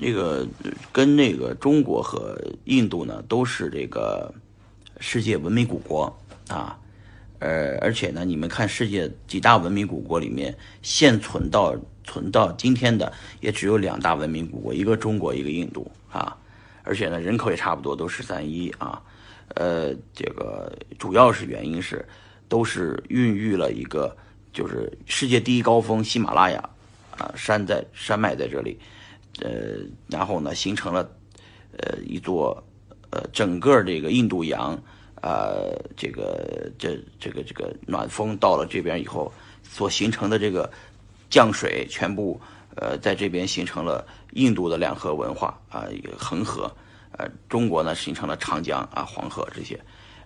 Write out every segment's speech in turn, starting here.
那个跟那个中国和印度呢，都是这个世界文明古国啊，呃，而且呢，你们看世界几大文明古国里面，现存到存到今天的也只有两大文明古国，一个中国，一个印度啊，而且呢，人口也差不多都十三亿啊，呃，这个主要是原因是都是孕育了一个就是世界第一高峰喜马拉雅啊山在山脉在这里。呃，然后呢，形成了呃一座呃整个这个印度洋啊，这个这这个这个暖风到了这边以后所形成的这个降水，全部呃在这边形成了印度的两河文化啊，恒河，呃，中国呢形成了长江啊、黄河这些，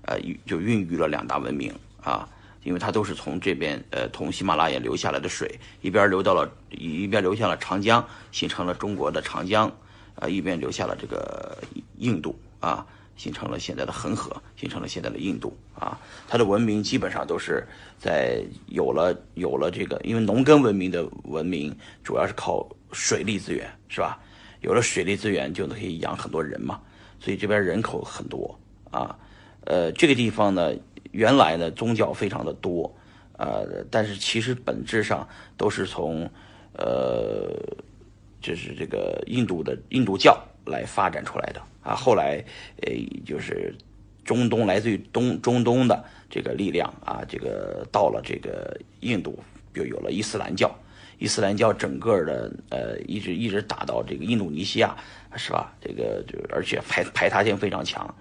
呃，就孕育了两大文明啊。因为它都是从这边，呃，从喜马拉雅流下来的水，一边流到了，一边流向了长江，形成了中国的长江，啊，一边流下了这个印度，啊，形成了现在的恒河，形成了现在的印度，啊，它的文明基本上都是在有了有了这个，因为农耕文明的文明主要是靠水利资源，是吧？有了水利资源就可以养很多人嘛，所以这边人口很多，啊，呃，这个地方呢。原来呢，宗教非常的多，呃，但是其实本质上都是从，呃，就是这个印度的印度教来发展出来的啊。后来，呃，就是中东来自于东中东的这个力量啊，这个到了这个印度，就有了伊斯兰教。伊斯兰教整个的呃，一直一直打到这个印度尼西亚，是吧？这个就而且排排他性非常强。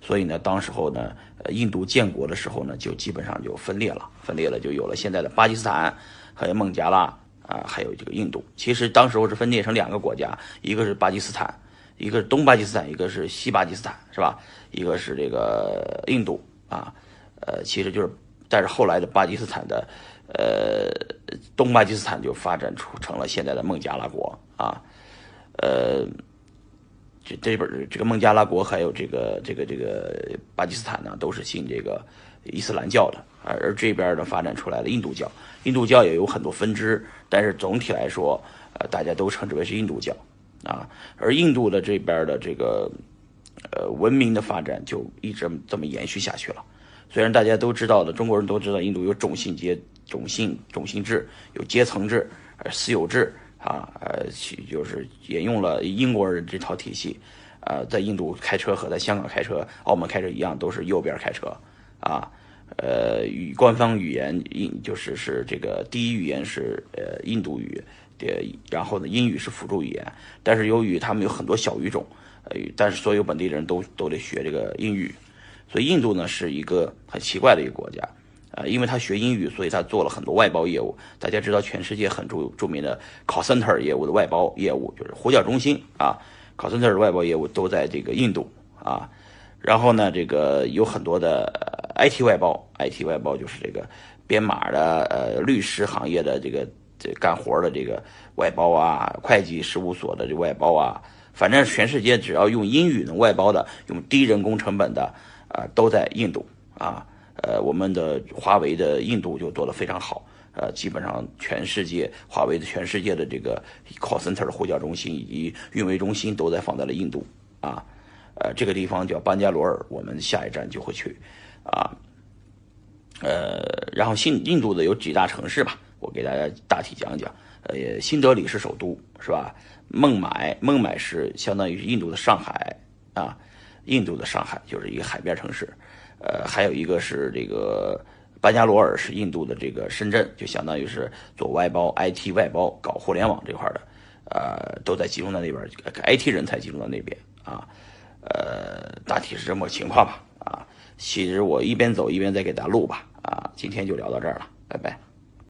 所以呢，当时候呢，呃，印度建国的时候呢，就基本上就分裂了，分裂了，就有了现在的巴基斯坦，还有孟加拉啊，还有这个印度。其实当时候是分裂成两个国家，一个是巴基斯坦，一个是东巴基斯坦，一个是西巴基斯坦，是吧？一个是这个印度啊，呃，其实就是，但是后来的巴基斯坦的，呃，东巴基斯坦就发展出成了现在的孟加拉国啊，呃。这这本这个孟加拉国还有这个这个这个巴基斯坦呢，都是信这个伊斯兰教的，而这边呢发展出来了印度教，印度教也有很多分支，但是总体来说，呃，大家都称之为是印度教，啊，而印度的这边的这个呃文明的发展就一直这么延续下去了。虽然大家都知道的，中国人都知道印度有种姓阶种姓种姓制，有阶层制，呃，私有制。啊，呃，就是沿用了英国人这套体系，呃，在印度开车和在香港开车、澳门开车一样，都是右边开车，啊，呃，语官方语言印就是是这个第一语言是呃印度语，呃，然后呢英语是辅助语言，但是由于他们有很多小语种，呃，但是所有本地人都都得学这个英语，所以印度呢是一个很奇怪的一个国家。呃，因为他学英语，所以他做了很多外包业务。大家知道，全世界很著著名的 call center 业务的外包业务，就是呼叫中心啊，call center 的外包业务都在这个印度啊。然后呢，这个有很多的 IT 外包，IT 外包就是这个编码的，呃，律师行业的这个这干活的这个外包啊，会计事务所的这外包啊，反正全世界只要用英语能外包的，用低人工成本的，啊，都在印度啊。呃，我们的华为的印度就做得非常好，呃，基本上全世界华为的全世界的这个 call center 的呼叫中心以及运维中心都在放在了印度啊，呃，这个地方叫班加罗尔，我们下一站就会去啊，呃，然后新印度的有几大城市吧，我给大家大体讲讲，呃，新德里是首都是吧？孟买，孟买是相当于是印度的上海啊，印度的上海就是一个海边城市。呃，还有一个是这个班加罗尔是印度的这个深圳，就相当于是做外包 IT 外包搞互联网这块的，呃，都在集中在那边，IT 人才集中在那边啊，呃，大体是这么个情况吧，啊，其实我一边走一边再给大家录吧，啊，今天就聊到这儿了，拜拜。